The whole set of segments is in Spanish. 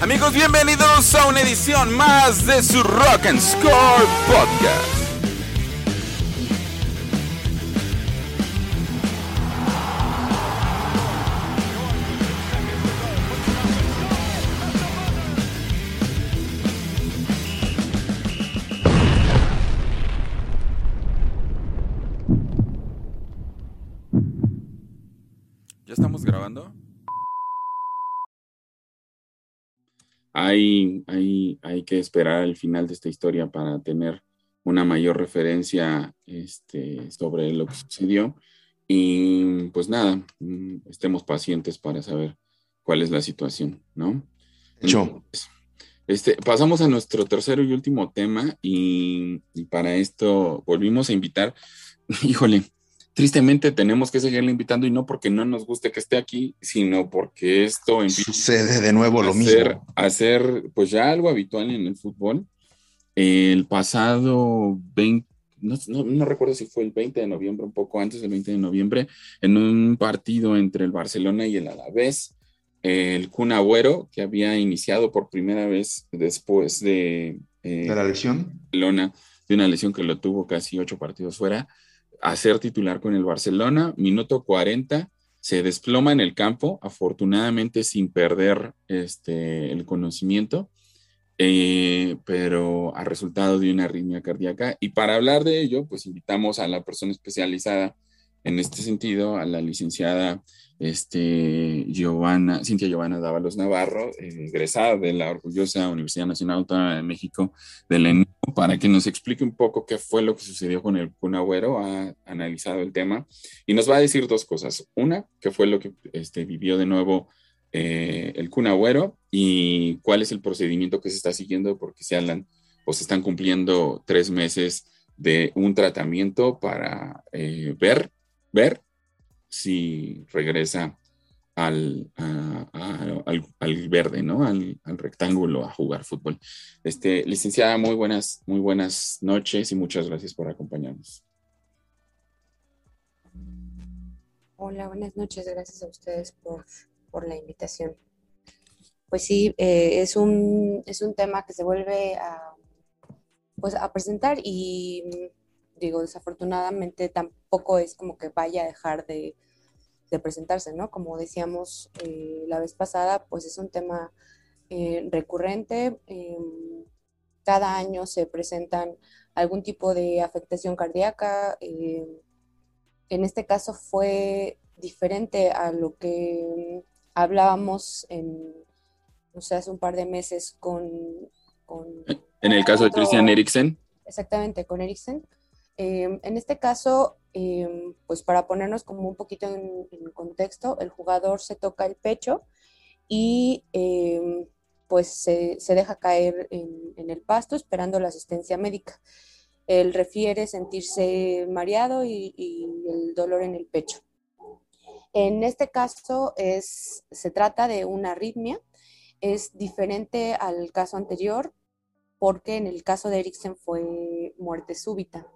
Amigos, bienvenidos a una edición más de su Rock and Score Podcast. Hay, hay, hay que esperar al final de esta historia para tener una mayor referencia este, sobre lo que sucedió. Y pues nada, mm, estemos pacientes para saber cuál es la situación, ¿no? Yo. este, pasamos a nuestro tercero y último tema y, y para esto volvimos a invitar, híjole, tristemente tenemos que seguirle invitando y no porque no nos guste que esté aquí, sino porque esto sucede de nuevo lo hacer, mismo. Hacer pues ya algo habitual en el fútbol. El pasado 20, no, no, no, recuerdo si fue el 20 de noviembre, un poco antes del 20 de noviembre, en un partido entre el Barcelona y el Alavés, el Kun Agüero, que había iniciado por primera vez después de, eh, ¿De la lesión, Barcelona, de una lesión que lo tuvo casi ocho partidos fuera, a ser titular con el Barcelona. Minuto 40, se desploma en el campo, afortunadamente sin perder este, el conocimiento, eh, pero a resultado de una arritmia cardíaca. Y para hablar de ello, pues invitamos a la persona especializada en este sentido, a la licenciada este, Giovanna, Cintia Giovanna Dávalos Navarro, eh, egresada de la orgullosa Universidad Nacional Autónoma de México de la para que nos explique un poco qué fue lo que sucedió con el Kun ha analizado el tema y nos va a decir dos cosas. Una, qué fue lo que este, vivió de nuevo eh, el Kun y cuál es el procedimiento que se está siguiendo porque se hablan o se están cumpliendo tres meses de un tratamiento para eh, ver, ver si regresa al, al, al, verde, ¿no? Al, al, rectángulo a jugar fútbol. Este, licenciada, muy buenas, muy buenas noches y muchas gracias por acompañarnos. Hola, buenas noches. Gracias a ustedes por, por la invitación. Pues sí, eh, es, un, es un tema que se vuelve a, pues, a presentar y digo, desafortunadamente tampoco es como que vaya a dejar de, de presentarse, ¿no? Como decíamos eh, la vez pasada, pues es un tema eh, recurrente. Eh, cada año se presentan algún tipo de afectación cardíaca. en este caso fue diferente a lo que hablábamos en, no sé, hace un par de meses con... con en el caso otro, de Christian Eriksen. Exactamente, con Eriksen. En este caso, eh, pues para ponernos como un poquito en, contexto, el jugador se toca el pecho y eh, pues se, deja caer en, el pasto esperando la asistencia médica. Él refiere sentirse mareado y, y, el dolor en el pecho. En este caso es, se trata de una arritmia, es diferente al caso anterior porque en el caso de Eriksen fue muerte súbita.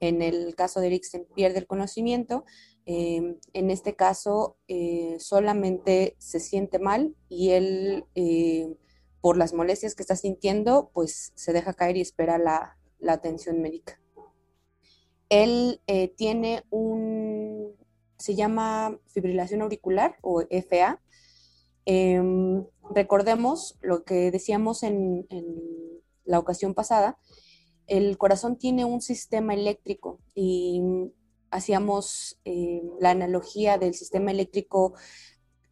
En el caso de Eriksen pierde el conocimiento. Eh, en este caso eh, solamente se siente mal y él, eh, por las molestias que está sintiendo, pues se deja caer y espera la, atención médica. Él eh, tiene un, se llama fibrilación auricular o FA. Em, recordemos lo que decíamos en la ocasión pasada, el corazón tiene un sistema eléctrico y hacíamos eh, la analogía del sistema eléctrico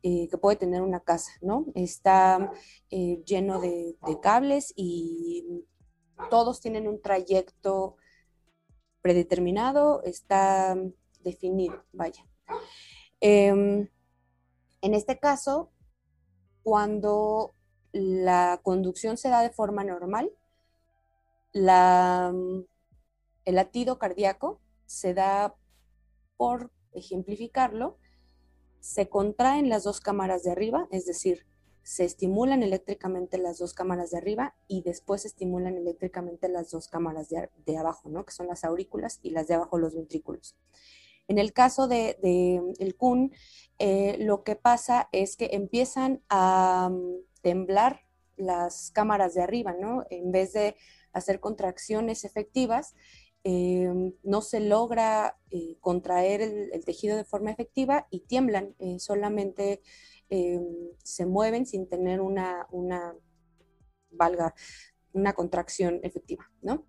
eh, que puede tener una casa, ¿no? Está eh, lleno de, de, cables y todos tienen un trayecto predeterminado, está definido, vaya. Eh, en este caso, cuando la conducción se da de forma normal, la, el latido cardíaco se da, por ejemplificarlo, se contraen las dos cámaras de arriba, es decir, se estimulan eléctricamente las dos cámaras de arriba y después se estimulan eléctricamente las dos cámaras de, de abajo, ¿no? que son las aurículas y las de abajo los ventrículos. En el caso de, el Kun, eh, lo que pasa es que empiezan a mm, temblar las cámaras de arriba, ¿no? En vez de hacer contracciones efectivas, eh, no se logra eh, contraer el, tejido de forma efectiva y tiemblan, solamente se mueven sin tener una, una, valga, una contracción efectiva, ¿no?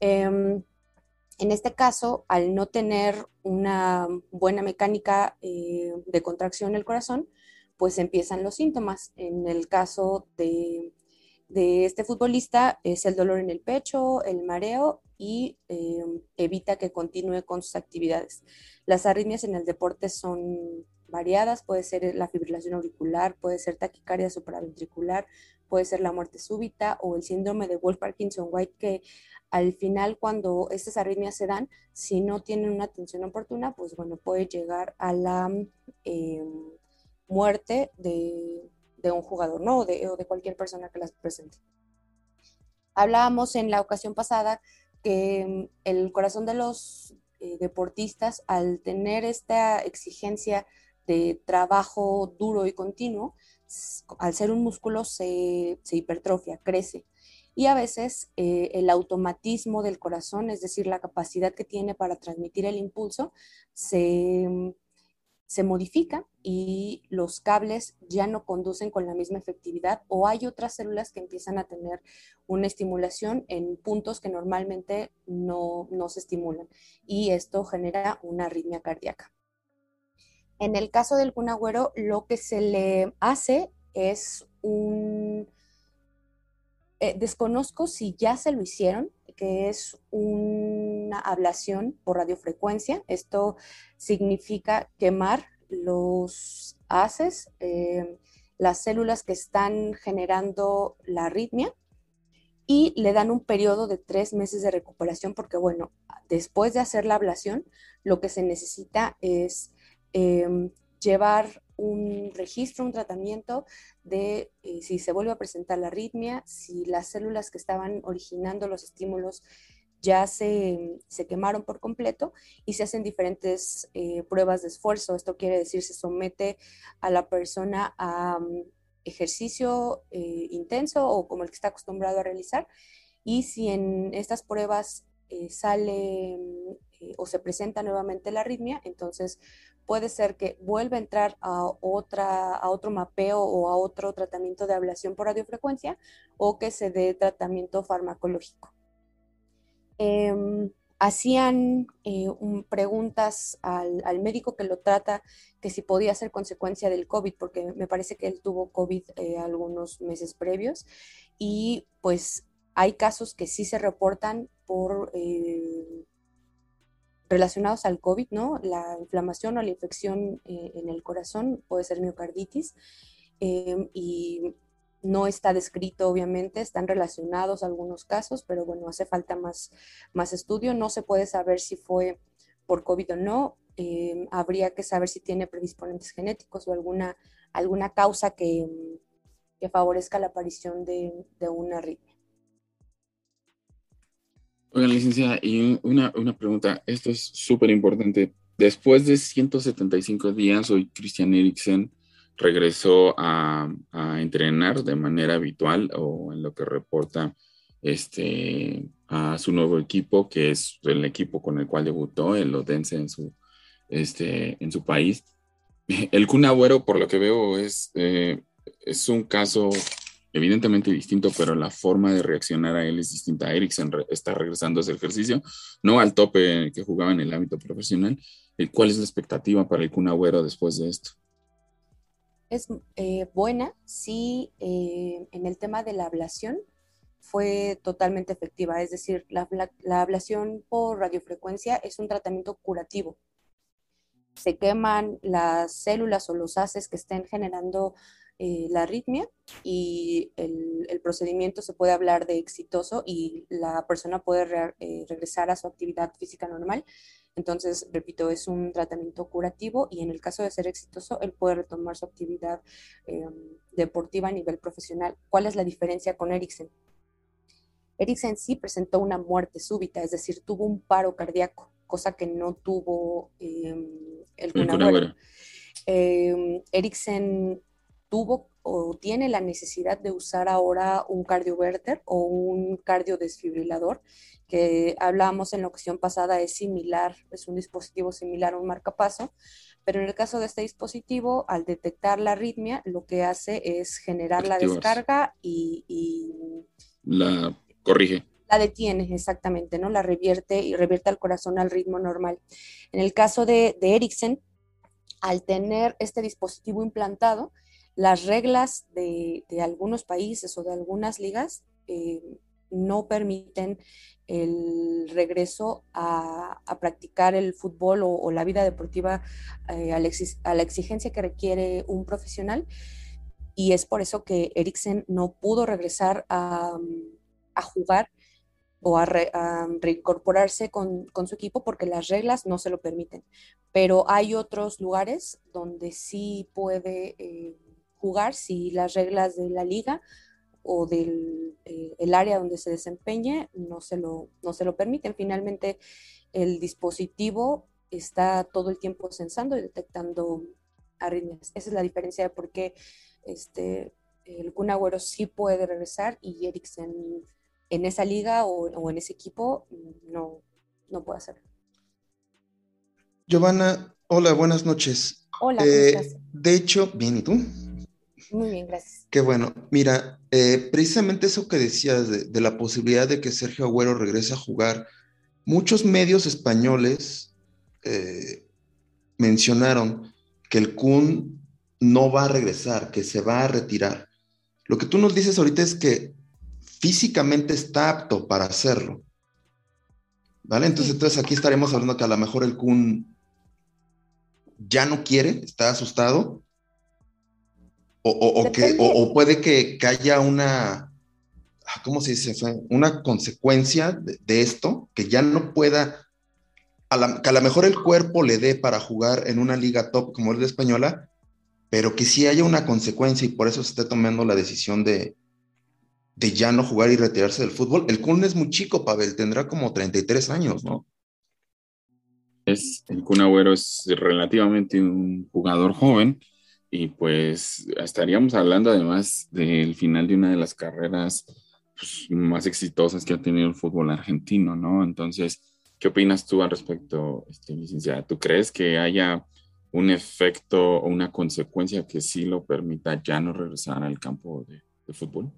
Em, en este caso, al no tener una buena mecánica eh, de contracción del corazón, pues empiezan los síntomas. En el caso de, este futbolista es el dolor en el pecho, el mareo y eh, evita que continúe con sus actividades. Las arritmias en el deporte son variadas, puede ser la fibrilación auricular, puede ser taquicardia supraventricular, puede ser la muerte súbita o el síndrome de Wolf-Parkinson-White que al final cuando estas arritmias se dan, si no tienen una atención oportuna, pues bueno, puede llegar a la eh, muerte de, un jugador, ¿no? O de, cualquier persona que las presente. Hablábamos en la ocasión pasada que mm, el corazón de los eh, deportistas, al tener esta exigencia de trabajo duro y continuo, al ser un músculo se, hipertrofia, crece. Y a veces eh, el automatismo del corazón, es decir, la capacidad que tiene para transmitir el impulso, se, se modifica y los cables ya no conducen con la misma efectividad o hay otras células que empiezan a tener una estimulación en puntos que normalmente no, no se estimulan y esto genera una arritmia cardíaca. En el caso del Kun lo que se le hace es un... Eh, desconozco si ya se lo hicieron, que es una ablación por radiofrecuencia. Esto significa quemar los haces, eh, las células que están generando la arritmia, y le dan un periodo de tres meses de recuperación porque, bueno, después de hacer la ablación, lo que se necesita es Em, llevar un registro, un tratamiento de eh, si se vuelve a presentar la arritmia, si las células que estaban originando los estímulos ya se, quemaron por completo y se hacen diferentes eh, pruebas de esfuerzo. Esto quiere decir, se somete a la persona a mm, ejercicio eh, intenso o como el que está acostumbrado a realizar. Y si en estas pruebas sale mm, o se presenta nuevamente la arritmia, entonces puede ser que vuelva a entrar a, otra, a otro mapeo o a otro tratamiento de ablación por radiofrecuencia o que se dé tratamiento farmacológico. Em, hacían eh, preguntas al, médico que lo trata que si podía ser consecuencia del COVID, porque me parece que él tuvo COVID eh, algunos meses previos y pues hay casos que sí se reportan por eh, relacionados al COVID, ¿no? La inflamación o la infección en el corazón puede ser miocarditis em, y no está descrito, obviamente, están relacionados algunos casos, pero bueno, hace falta más, más estudio. No se puede saber si fue por COVID o no. Em, habría que saber si tiene predisponentes genéticos o alguna, alguna causa que, que favorezca la aparición de, una arritmia. Oigan, licenciada, y una, pregunta, esto es súper importante. Después de 175 días, hoy Christian Eriksen regresó a, entrenar de manera habitual o en lo que reporta este, a su nuevo equipo, que es el equipo con el cual debutó, el Odense en su, este, en su país. El Kun por lo que veo, es, eh, es un caso evidentemente distinto, pero la forma de reaccionar a él es distinta. Eriksen está regresando a ese ejercicio, no al tope que jugaba en el ámbito profesional. Eh, ¿Cuál es la expectativa para el Kun después de esto? Es eh, buena, sí, eh, en el tema de la ablación fue totalmente efectiva, es decir, la, la ablación por radiofrecuencia es un tratamiento curativo. Se queman las células o los haces que estén generando eh, la arritmia y el, procedimiento se puede hablar de exitoso y la persona puede regresar a su actividad física normal. Entonces, repito, es un tratamiento curativo y en el caso de ser exitoso, él puede retomar su actividad em, deportiva a nivel profesional. ¿Cuál es la diferencia con Eriksen? Eriksen sí presentó una muerte súbita, es decir, tuvo un paro cardíaco cosa que no tuvo em, el Kun. Eh, Eriksen tuvo o tiene la necesidad de usar ahora un cardioverter o un cardiodesfibrilador, que hablábamos en la ocasión pasada, es similar, es un dispositivo similar a un marcapaso, pero en el caso de este dispositivo, al detectar la arritmia, lo que hace es generar la descarga y, y La corrige. la detiene exactamente, ¿no? La revierte y revierte al corazón al ritmo normal. En el caso de, de Ericsson, al tener este dispositivo implantado, las reglas de, algunos países o de algunas ligas eh, no permiten el regreso a, practicar el fútbol o, la vida deportiva eh, a, la a exigencia que requiere un profesional. Y es por eso que Eriksen no pudo regresar a, jugar o a, re- a reincorporarse con, con su equipo porque las reglas no se lo permiten. Pero hay otros lugares donde sí puede eh, jugar si las reglas de la liga o del eh, el área donde se desempeñe no se, lo, no se lo permiten. Finalmente, el dispositivo está todo el tiempo censando y detectando arritmias. Esa es la diferencia de por qué este, el Kun Agüero sí puede regresar y Eriksen en esa liga o, o en ese equipo no, no puede hacerlo. Giovanna, hola, buenas noches. Hola, ¿cómo Eh, de hecho, bien, ¿y tú? Muy bien, gracias. Qué bueno. Mira, eh, precisamente eso que decías de, de la posibilidad de que Sergio Agüero regrese a jugar, muchos medios españoles eh, mencionaron que el Kun no va a regresar, que se va a retirar. Lo que tú nos dices ahorita es que físicamente está apto para hacerlo. ¿Vale? Entonces, entonces aquí estaremos hablando que a lo mejor el Kun ya no quiere, está asustado, o, o- o que, o, o puede que, que haya una, ah, ¿cómo se dice? Una consecuencia de, de esto, que ya no pueda, a la- que a lo mejor el cuerpo le dé para jugar en una liga top como es la española, pero que sí haya una consecuencia y por eso se está tomando la decisión de, de ya no jugar y retirarse del fútbol. El Kun es muy chico, Pavel, tendrá como 33 años, ¿no? Es, el Kun Agüero es relativamente un jugador joven y pues estaríamos hablando además del final de una de las carreras pues, más exitosas que ha tenido el fútbol argentino, ¿no? Entonces, ¿qué opinas tú al respecto, este, licenciada? ¿Tú crees que haya un efecto o una consecuencia que sí lo permita ya no regresar al campo de, fútbol?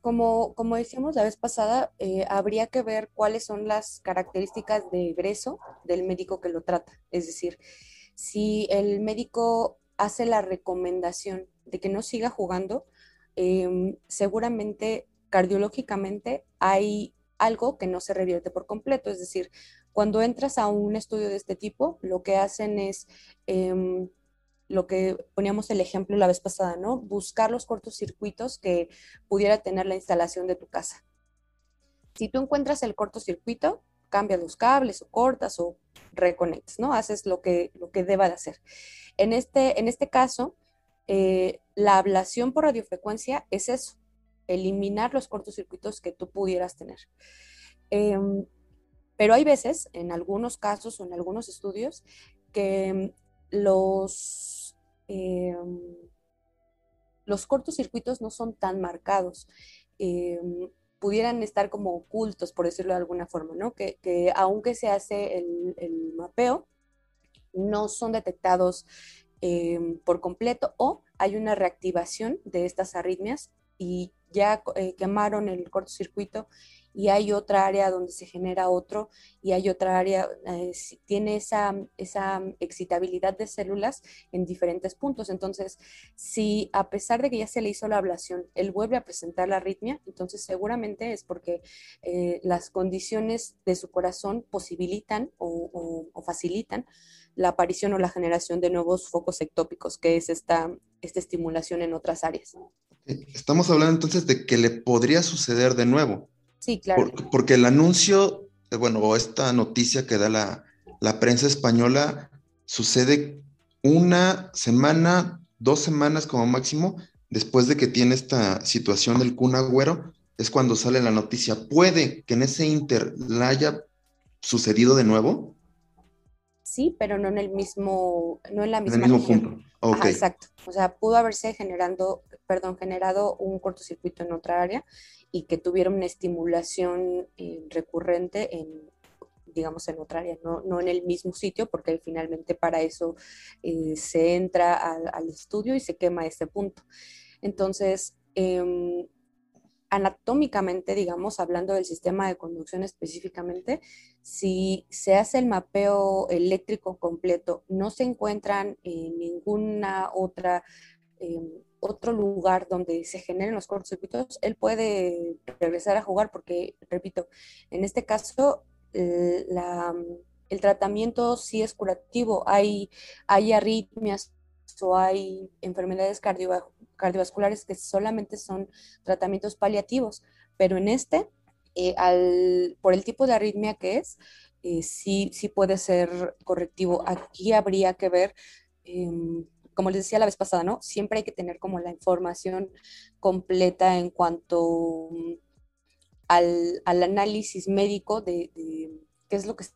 Como, como decíamos la vez pasada, eh, habría que ver cuáles son las características de egreso del médico que lo trata. Es decir, si el médico hace la recomendación de que no siga jugando, em, seguramente cardiológicamente hay algo que no se revierte por completo. Es decir, cuando entras a un estudio de este tipo, lo que hacen es em, lo que poníamos el ejemplo la vez pasada, ¿no? Buscar los cortocircuitos que pudiera tener la instalación de tu casa. Si tú encuentras el cortocircuito, cambias los cables o cortas o reconectas, ¿no? Haces lo que, lo que deba de hacer. En este, en este caso, eh, la ablación por radiofrecuencia es eso, eliminar los cortocircuitos que tú pudieras tener. Em, pero hay veces, en algunos casos o en algunos estudios, que em, los, em, los cortocircuitos no son tan marcados. Pudieran estar como ocultos, por decirlo de alguna forma, ¿no? Que, que aunque se hace el, mapeo, no son detectados em, por completo o hay una reactivación de estas arritmias y ya eh, quemaron el cortocircuito y hay otra área donde se genera otro y hay otra área, eh, tiene esa, esa excitabilidad de células en diferentes puntos. Entonces, si a pesar de que ya se le hizo la ablación, él vuelve a presentar la arritmia, entonces seguramente es porque eh, las condiciones de su corazón posibilitan o, o- facilitan la aparición o la generación de nuevos focos ectópicos, que es esta, esta estimulación en otras áreas. Estamos hablando entonces de que le podría suceder de nuevo. Sí, claro. Por- porque el anuncio, eh, bueno, o esta noticia que da la, la prensa española sucede una semana, dos semanas como máximo, después de que tiene esta situación del Kun Agüero, es cuando sale la noticia. Puede que en ese inter la haya sucedido de nuevo. sí, pero no en el mismo, no en la misma En el mismo punto. Ok. exacto. O sea, pudo haberse generando, perdón, generado un cortocircuito en otra área y que tuviera una estimulación eh, recurrente en, digamos, en otra área, no, no en el mismo sitio, porque finalmente para eso eh, se entra al, estudio y se quema ese punto. Entonces, em, anatómicamente, digamos, hablando del sistema de conducción específicamente, si se hace el mapeo eléctrico completo, no se encuentran en ninguna otra eh, otro lugar donde se generen los cortocircuitos, él puede regresar a jugar porque, repito, en este caso el tratamiento sí es curativo, hay, hay arritmias o hay enfermedades cardiovasculares que solamente son tratamientos paliativos, pero en este, eh, por el tipo de arritmia que es, eh, sí, sí puede ser correctivo. Aquí habría que ver, em, como les decía la vez pasada, ¿no? Siempre hay que tener como la información completa en cuanto mm, al, al, análisis médico de, de, qué es lo que se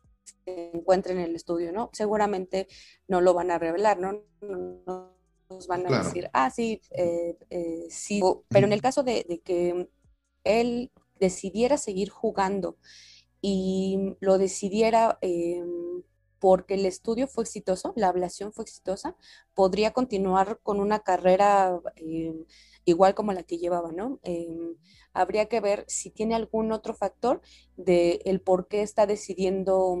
encuentra en el estudio, ¿no? Seguramente no lo van a revelar, ¿no? no, no nos van a claro. decir, ah, sí, eh, eh, sí. Pero en el caso de, de, que él decidiera seguir jugando y lo decidiera eh, porque el estudio fue exitoso, la ablación fue exitosa, podría continuar con una carrera eh, igual como la que llevaba, ¿no? habría que ver si tiene algún otro factor de el por qué está decidiendo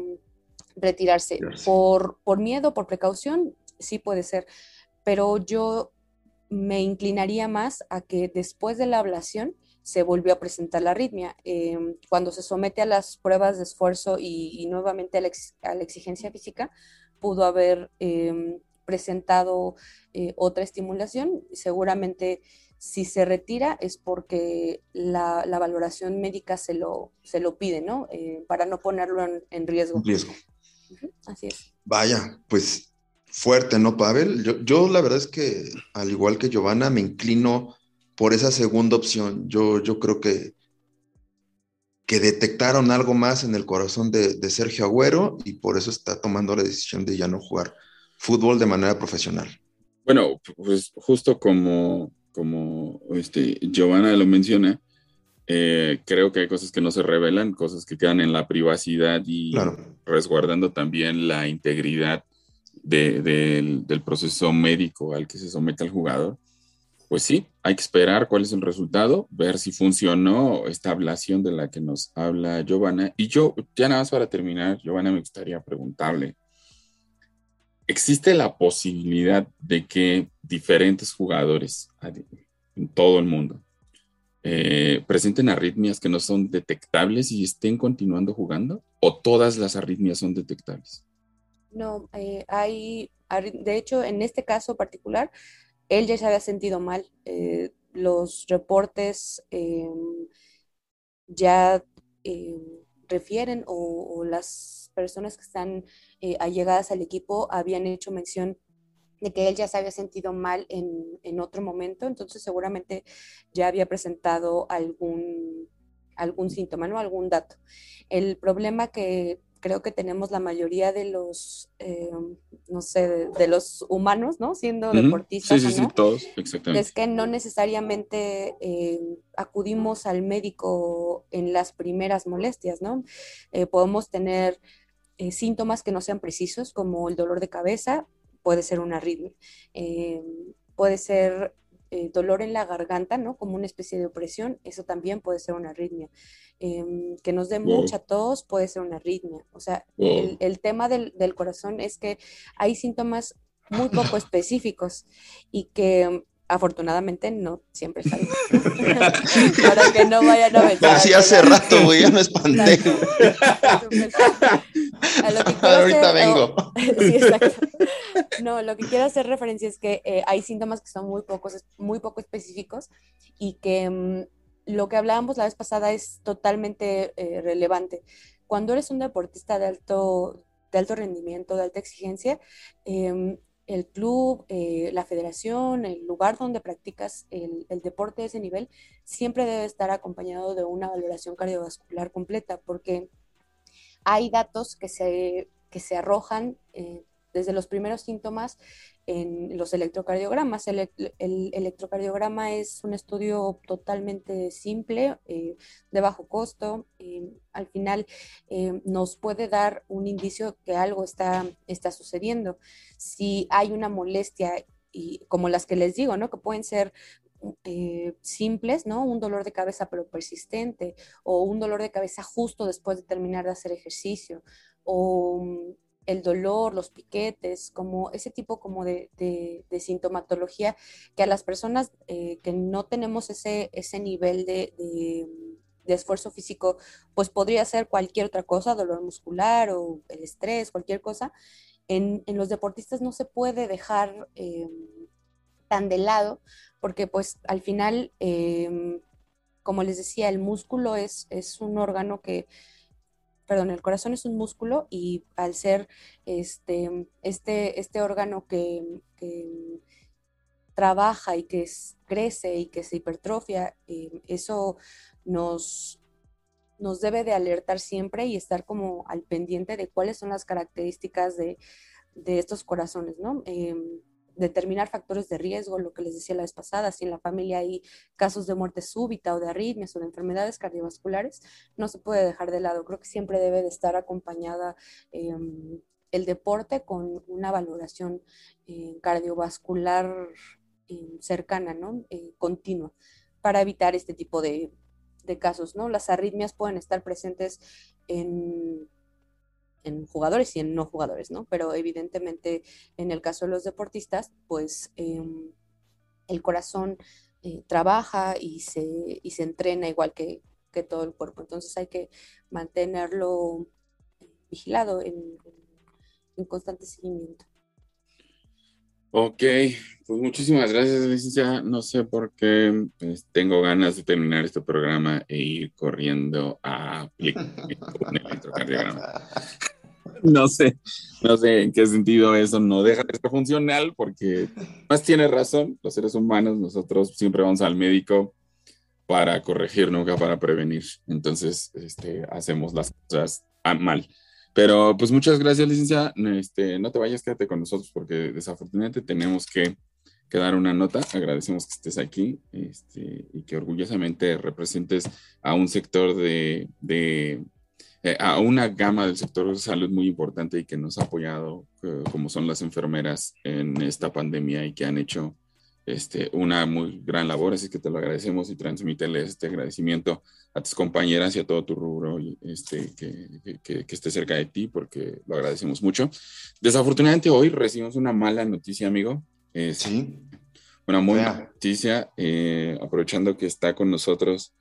retirarse. Por, por miedo, por precaución, sí puede ser pero yo me inclinaría más a que después de la ablación se volvió a presentar la arritmia. Eh, cuando se somete a las pruebas de esfuerzo y, y nuevamente a la, ex, a la, exigencia física, pudo haber eh, presentado eh, otra estimulación. Seguramente si se retira es porque la, la valoración médica se lo, se lo pide, ¿no? Eh, para no ponerlo en, en riesgo. riesgo. Uh -huh, así es. Vaya, pues fuerte, ¿no, Pavel? Yo, yo, la verdad es que, al igual que Giovanna, me inclino por esa segunda opción. Yo, yo creo que, que detectaron algo más en el corazón de, de, Sergio Agüero y por eso está tomando la decisión de ya no jugar fútbol de manera profesional. Bueno, pues justo como, como este, Giovanna lo menciona, eh, creo que hay cosas que no se revelan, cosas que quedan en la privacidad y claro. resguardando también la integridad de, de, del proceso médico al que se somete el jugador, pues sí, hay que esperar cuál es el resultado, ver si funcionó esta ablación de la que nos habla Giovanna. Y yo, ya nada más para terminar, Giovanna, me gustaría preguntarle, ¿existe la posibilidad de que diferentes jugadores en todo el mundo eh, presenten arritmias que no son detectables y estén continuando jugando? ¿O todas las arritmias son detectables? No, eh, hay, de hecho, en este caso particular, él ya se había sentido mal. Eh, los reportes eh, ya eh, refieren o, las personas que están eh, allegadas al equipo habían hecho mención de que él ya se había sentido mal en, en otro momento, entonces seguramente ya había presentado algún, algún síntoma, ¿no? Algún dato. El problema que creo que tenemos la mayoría de los, eh, no sé, de, de, los humanos, ¿no? Siendo uh -huh. deportistas. Sí, sí, ¿no? sí, todos, exactamente. Es que no necesariamente eh, acudimos al médico en las primeras molestias, ¿no? Eh, podemos tener eh, síntomas que no sean precisos, como el dolor de cabeza, puede ser una arritmia, puede ser eh, dolor en la garganta, ¿no? Como una especie de opresión, eso también puede ser una arritmia. Eh, que nos dé wow. mucha tos puede ser una arritmia. O sea, wow. el, el, tema del, del, corazón es que hay síntomas muy poco específicos y que afortunadamente no siempre salen. Para que no vayan a pensar. Así hace rato, güey, ya me espanté. A lo que Ahorita hacer, vengo. O, sí, exacto. No, lo que quiero hacer referencia es que eh, hay síntomas que son muy pocos, muy poco específicos y que um, lo que hablábamos la vez pasada es totalmente eh, relevante. Cuando eres un deportista de alto, de alto rendimiento, de alta exigencia, eh, el club, eh, la federación, el lugar donde practicas el, el, deporte de ese nivel, siempre debe estar acompañado de una valoración cardiovascular completa, porque hay datos que se, que se arrojan desde los primeros síntomas en los electrocardiogramas. El, electrocardiograma es un estudio totalmente simple, eh, de bajo costo. Eh, al final eh, nos puede dar un indicio que algo está, está sucediendo. Si hay una molestia, y como las que les digo, ¿no? que pueden ser simples, ¿no? Un dolor de cabeza pero persistente, o un dolor de cabeza justo después de terminar de hacer ejercicio, o el dolor, los piquetes, como ese tipo como de, sintomatología que a las personas eh, que no tenemos ese, ese nivel de, esfuerzo físico, pues podría ser cualquier otra cosa, dolor muscular o el estrés, cualquier cosa. En, los deportistas no se puede dejar eh, tan de lado porque pues al final, eh, como les decía, el músculo es, es un órgano que perdón, el corazón es un músculo y al ser este, este, este órgano que, trabaja y que crece y que se hipertrofia, eh, eso nos, nos debe de alertar siempre y estar como al pendiente de cuáles son las características de, estos corazones, ¿no? Em, determinar factores de riesgo, lo que les decía la vez pasada, si en la familia hay casos de muerte súbita o de arritmias o de enfermedades cardiovasculares, no se puede dejar de lado. Creo que siempre debe de estar acompañada em, el deporte con una valoración eh, cardiovascular em, cercana, ¿no? Eh, continua, para evitar este tipo de, de casos, ¿no? Las arritmias pueden estar presentes en en jugadores y en no jugadores, ¿no? Pero evidentemente en el caso de los deportistas, pues em, el corazón eh, trabaja y se, y se entrena igual que, todo el cuerpo. Entonces hay que mantenerlo vigilado en, constante seguimiento. Ok, pues muchísimas gracias, licencia. No sé por qué pues, tengo ganas de terminar este programa e ir corriendo a aplicar un electrocardiograma. No sé, no sé en qué sentido eso no deja de ser funcional, porque más tiene razón, los seres humanos, nosotros siempre vamos al médico para corregir, nunca para prevenir. Entonces, este, hacemos las cosas mal. Pero pues muchas gracias, licencia. Este, no te vayas, quédate con nosotros porque desafortunadamente tenemos que, que dar una nota. Agradecemos que estés aquí este, y que orgullosamente representes a un sector de, de eh, a una gama del sector de salud muy importante y que nos ha apoyado, eh, como son las enfermeras en esta pandemia y que han hecho este, una muy gran labor, así que te lo agradecemos y transmítele este agradecimiento a tus compañeras y a todo tu rubro este, que, que, que, esté cerca de ti, porque lo agradecemos mucho. Desafortunadamente hoy recibimos una mala noticia, amigo. sí. Una mala noticia, eh, aprovechando que está con nosotros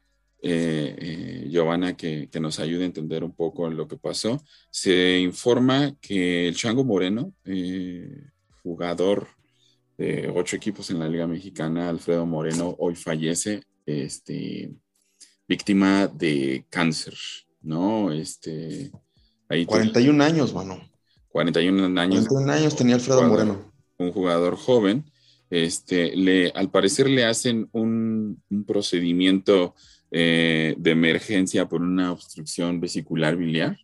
eh, eh, Giovanna que, nos ayude a entender un poco lo que pasó. Se informa que el Chango Moreno, eh, jugador de ocho equipos en la Liga Mexicana, Alfredo Moreno, hoy fallece, este, víctima de cáncer, ¿no? Este, ahí 41 años, mano. 41 años. 41 años tenía Alfredo Moreno. Un jugador joven. Este, le, al parecer le hacen un, un procedimiento eh, de emergencia por una obstrucción vesicular biliar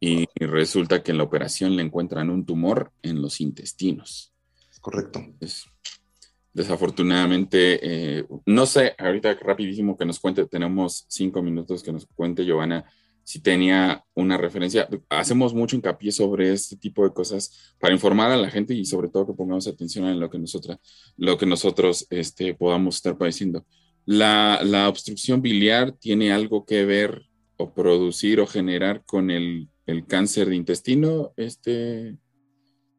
y, resulta que en la operación le encuentran un tumor en los intestinos. Correcto. desafortunadamente, eh, no sé, ahorita rapidísimo que nos cuente, tenemos cinco minutos que nos cuente Giovanna si tenía una referencia. Hacemos mucho hincapié sobre este tipo de cosas para informar a la gente y sobre todo que pongamos atención en lo que nosotros, lo que nosotros este, podamos estar padeciendo. La, obstrucción biliar tiene algo que ver o producir o generar con el, cáncer de intestino, este,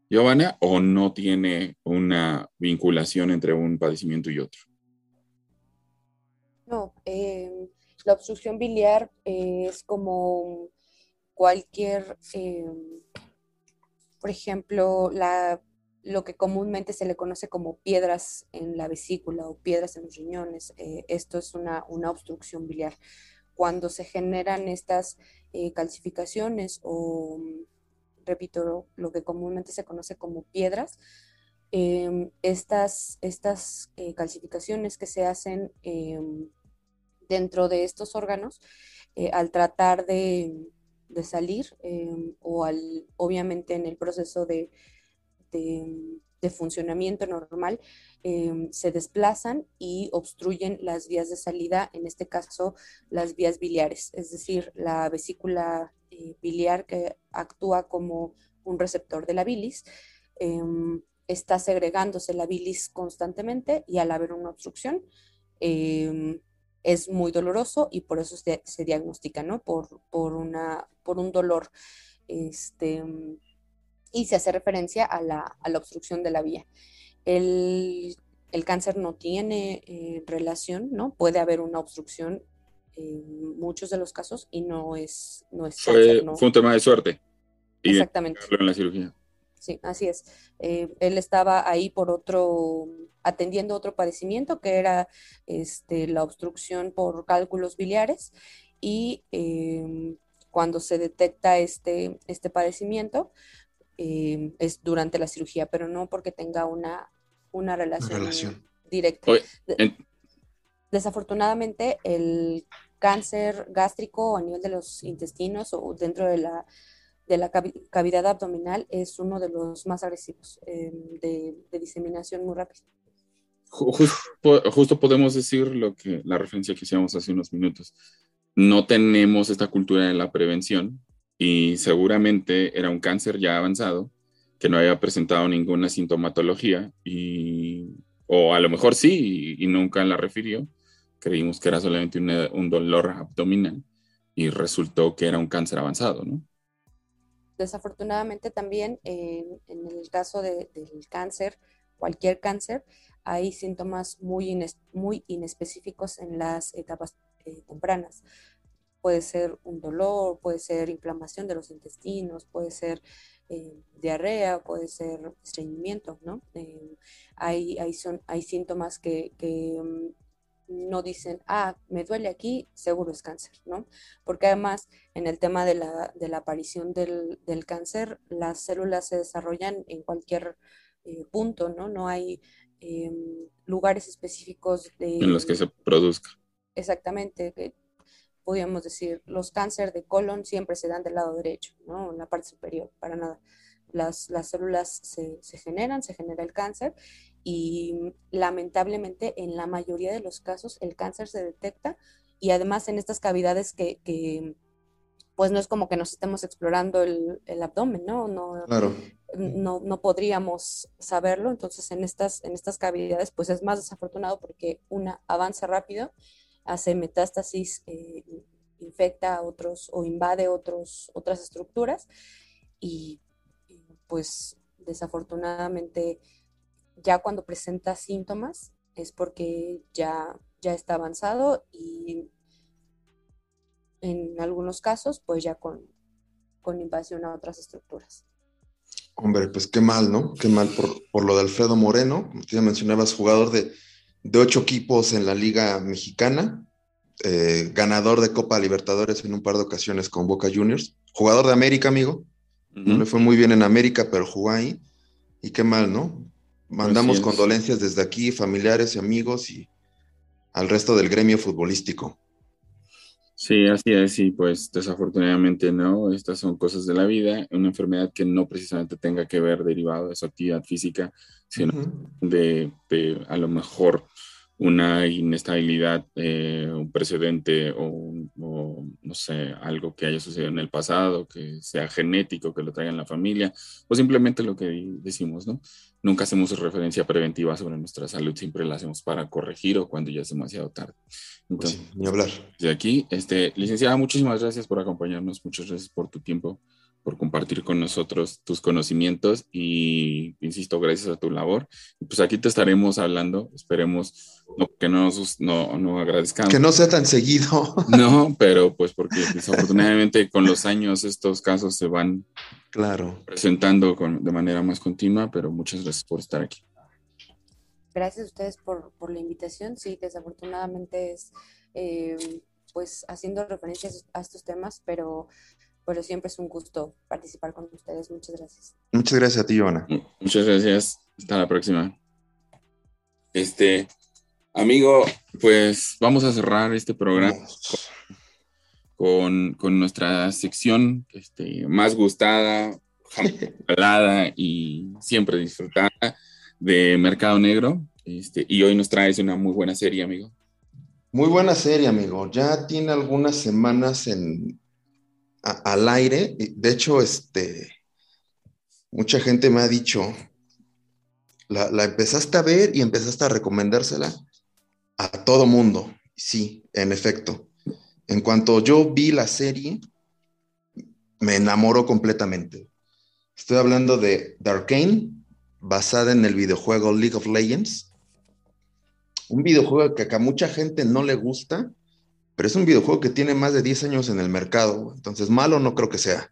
Giovanna, o no tiene una vinculación entre un padecimiento y otro? No, em, la obstrucción biliar es como cualquier, em, por ejemplo, la lo que comúnmente se le conoce como piedras en la vesícula o piedras en los riñones. Eh, esto es una, obstrucción biliar. Cuando se generan estas eh, calcificaciones o, repito, lo, que comúnmente se conoce como piedras, em, estas, estas eh, calcificaciones que se hacen em, dentro de estos órganos, al tratar de, salir em, o al, obviamente en el proceso de, de, funcionamiento normal em, se desplazan y obstruyen las vías de salida, en este caso las vías biliares, es decir, la vesícula eh, biliar que actúa como un receptor de la bilis. Em, está segregándose la bilis constantemente y al haber una obstrucción, es muy doloroso y por eso se, diagnostica, ¿no? Por, por, una, por un dolor. Este, y se hace referencia a la, obstrucción de la vía. El, cáncer no tiene eh, relación, ¿no? Puede haber una obstrucción en muchos de los casos y no es, no es fue, fue un tema de suerte. Exactamente. En la cirugía. Sí, así es. Eh, él estaba ahí por otro, atendiendo otro padecimiento que era este, la obstrucción por cálculos biliares y em, cuando se detecta este, este padecimiento em, es durante la cirugía, pero no porque tenga una, una relación, directa. Desafortunadamente, el cáncer gástrico a nivel de los intestinos o dentro de la de la cavidad abdominal es uno de los más agresivos em, de, diseminación muy rápida. Justo, podemos decir lo que la referencia que hicimos hace unos minutos. No tenemos esta cultura de la prevención y seguramente era un cáncer ya avanzado que no había presentado ninguna sintomatología y o a lo mejor sí y, nunca la refirió. Creímos que era solamente un dolor abdominal y resultó que era un cáncer avanzado, ¿no? Desafortunadamente también en, el caso del cáncer, cualquier cáncer, hay síntomas muy, muy inespecíficos en las etapas eh, tempranas. Puede ser un dolor, puede ser inflamación de los intestinos, puede ser eh, diarrea, puede ser estreñimiento, ¿no? Eh, hay, hay, son, hay síntomas que, que mm, no dicen, ah, me duele aquí, seguro es cáncer, ¿no? Porque además en el tema de la, aparición del, cáncer, las células se desarrollan en cualquier eh, punto, ¿no? No hay em, lugares específicos de... En los que se produzca. Exactamente, podríamos decir, los cánceres de colon siempre se dan del lado derecho, ¿no? En la parte superior, para nada. Las, células se, se generan, se genera el cáncer y lamentablemente en la mayoría de los casos el cáncer se detecta y además en estas cavidades que, pues no es como que nos estemos explorando el, abdomen, ¿no? No, no, no, podríamos saberlo, entonces en estas, en estas cavidades pues es más desafortunado porque una avanza rápido, hace metástasis, eh, infecta a otros o invade otros, otras estructuras y pues desafortunadamente ya cuando presenta síntomas es porque ya, ya está avanzado y en algunos casos pues ya con, invasión a otras estructuras. Hombre, pues qué mal, ¿no? Qué mal por, lo de Alfredo Moreno, mencionabas, jugador de, ocho equipos en la Liga Mexicana, eh, ganador de Copa Libertadores en un par de ocasiones con Boca Juniors, jugador de América, amigo. No le fue muy bien en América, pero jugó ahí. Y qué mal, ¿no? Mandamos condolencias desde aquí, familiares y amigos y al resto del gremio futbolístico. Sí, así es, y pues desafortunadamente no, estas son cosas de la vida, una enfermedad que no precisamente tenga que ver derivado de su actividad física, sino de, de, a lo mejor una inestabilidad, eh, un precedente o, no sé, algo que haya sucedido en el pasado, que sea genético, que lo traiga en la familia, o simplemente lo que decimos, ¿no? Nunca hacemos referencia preventiva sobre nuestra salud, siempre la hacemos para corregir o cuando ya es demasiado tarde. Pues Entonces, ni hablar. De aquí, este, licenciada, muchísimas gracias por acompañarnos, muchas gracias por tu tiempo por compartir con nosotros tus conocimientos y, insisto, gracias a tu labor. Pues aquí te estaremos hablando, esperemos que no nos no, no agradezcamos. Que no sea tan seguido. No, pero pues porque desafortunadamente con los años estos casos se van claro. presentando con, de manera más continua, pero muchas gracias por estar aquí. Gracias a ustedes por, por la invitación. Sí, desafortunadamente es eh, pues haciendo referencias a estos temas, pero pero siempre es un gusto participar con ustedes. Muchas gracias. Muchas gracias a ti, Joana. Muchas gracias. Hasta la próxima. Este, amigo, pues vamos a cerrar este programa con, nuestra sección este, más gustada, y siempre disfrutada de Mercado Negro. Este, y hoy nos traes una muy buena serie, amigo. Muy buena serie, amigo. Ya tiene algunas semanas en, al aire. De hecho, este, mucha gente me ha dicho, la, empezaste a ver y empezaste a recomendársela a todo mundo. Sí, en efecto. En cuanto yo vi la serie, me enamoró completamente. Estoy hablando de Darkane, basada en el videojuego League of Legends. Un videojuego que a mucha gente no le gusta, pero es un videojuego que tiene más de 10 años en el mercado, entonces malo no creo que sea.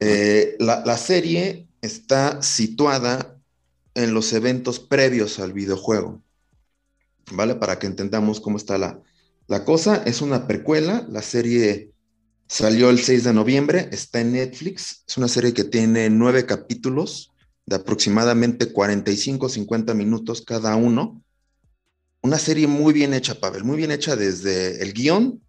Eh, la, serie está situada en los eventos previos al videojuego, ¿vale? Para que entendamos cómo está la, la cosa es una precuela, la serie salió el 6 de noviembre, está en Netflix, es una serie que tiene nueve capítulos de aproximadamente 45 50 minutos cada uno. Una serie muy bien hecha, Pavel, muy bien hecha desde el guion,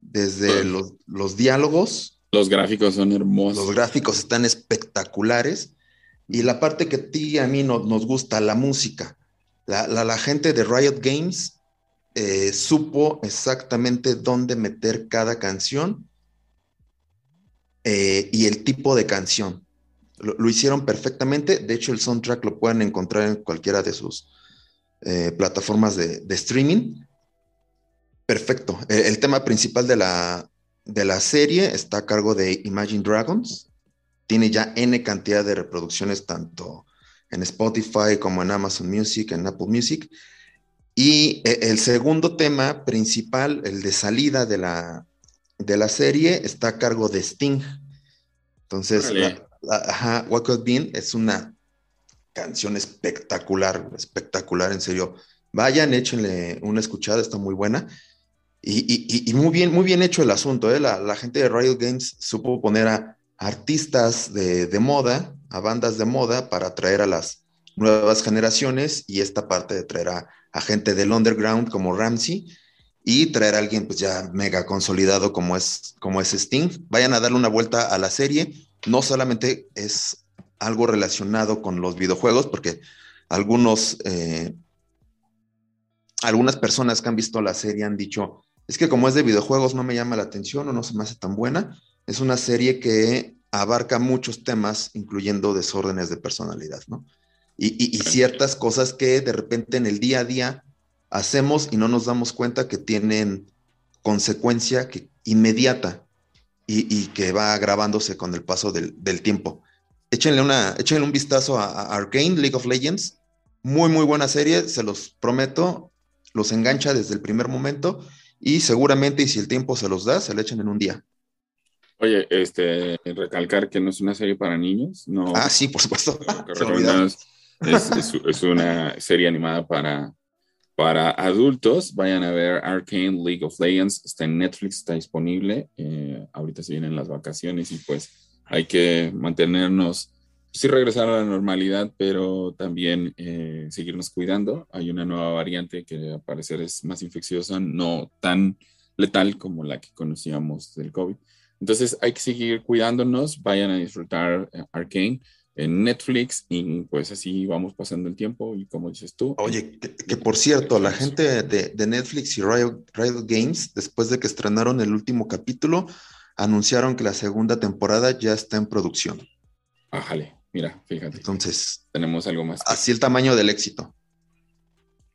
desde los, diálogos. Los gráficos son hermosos. Los gráficos están espectaculares. Y la parte que a ti y a mí nos gusta, la música. La, la gente de Riot Games eh, supo exactamente dónde meter cada canción eh, y el tipo de canción. Lo, hicieron perfectamente. De hecho, el soundtrack lo pueden encontrar en cualquiera de sus eh, plataformas de, streaming. Perfecto. El, tema principal de la, de la serie está a cargo de Imagine Dragons. Tiene ya N cantidad de reproducciones tanto en Spotify como en Amazon Music, en Apple Music. Y eh, el segundo tema principal, el de salida de la, de la serie, está a cargo de Sting. Entonces, What Could Be es una canción espectacular, espectacular, en serio. Vayan, échenle una escuchada, está muy buena. Y, muy, bien, muy bien hecho el asunto. ¿eh? La, gente de Riot Games supo poner a artistas de, moda, a bandas de moda, para atraer a las nuevas generaciones y esta parte de traer a a gente del underground como Ramsey y traer a alguien pues ya mega consolidado como es, como es Sting. Vayan a darle una vuelta a la serie. No solamente es algo relacionado con los videojuegos, porque algunos, eh, algunas personas que han visto la serie han dicho, es que como es de videojuegos no me llama la atención o no se me hace tan buena. Es una serie que abarca muchos temas, incluyendo desórdenes de personalidad, ¿no? y, ciertas cosas que de repente en el día a día hacemos y no nos damos cuenta que tienen consecuencia que, inmediata y, que va agravándose con el paso del, tiempo. Échenle, una, échenle un vistazo a, a, Arcane, League of Legends. Muy, muy buena serie, se los prometo. Los engancha desde el primer momento y seguramente, y si el tiempo se los da, se le echen en un día. Oye, este, recalcar que no es una serie para niños, no. Ah, sí, por supuesto. Es, una serie animada para, para adultos. Vayan a ver Arcane League of Legends. Está en Netflix, está disponible. Eh, ahorita se vienen las vacaciones y pues hay que mantenernos, sí regresar a la normalidad, pero también eh, seguirnos cuidando. Hay una nueva variante que al parecer es más infecciosa, no tan letal como la que conocíamos del COVID. Entonces hay que seguir cuidándonos. Vayan a disfrutar eh, Arcane en Netflix y pues así vamos pasando el tiempo y como dices tú. Oye, que, por cierto, la gente de, Netflix y Riot, Games, después de que estrenaron el último capítulo, anunciaron que la segunda temporada ya está en producción. Ájale, mira, fíjate. Entonces, tenemos algo más. Así el tamaño del éxito.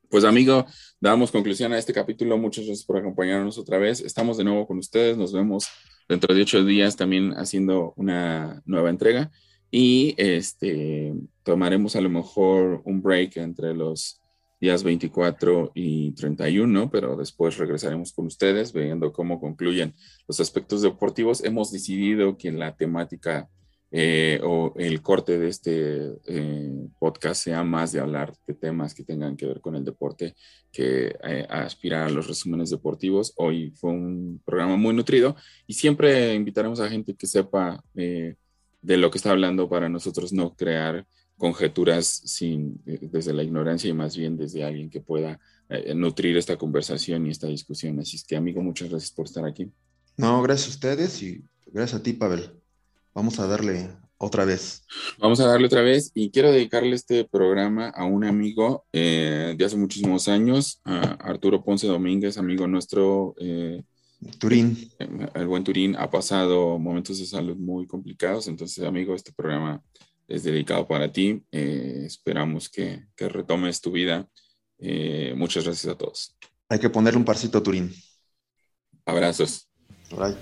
Pues amigo, damos conclusión a este capítulo. Muchas gracias por acompañarnos otra vez. Estamos de nuevo con ustedes. Nos vemos dentro de ocho días también haciendo una nueva entrega y este, tomaremos a lo mejor un break entre los días 24 y 31, pero después regresaremos con ustedes viendo cómo concluyen los aspectos deportivos. Hemos decidido que la temática eh, o el corte de este eh, podcast sea más de hablar de temas que tengan que ver con el deporte que eh, aspirar a los resúmenes deportivos. Hoy fue un programa muy nutrido y siempre invitaremos a gente que sepa de lo que está hablando para nosotros no crear conjeturas sin, eh, desde la ignorancia y más bien desde alguien que pueda eh, nutrir esta conversación y esta discusión. Así que, amigo, muchas gracias por estar aquí. No, gracias a ustedes y gracias a ti, Pavel. Vamos a darle otra vez. Vamos a darle otra vez y quiero dedicarle este programa a un amigo eh, de hace muchísimos años, a Arturo Ponce Domínguez, amigo nuestro. Eh, Turín. El buen Turín ha pasado momentos de salud muy complicados, entonces amigo, este programa es dedicado para ti. Eh, esperamos que, que, retomes tu vida. muchas gracias a todos. Hay que ponerle un parcito a Turín. Abrazos. Bye.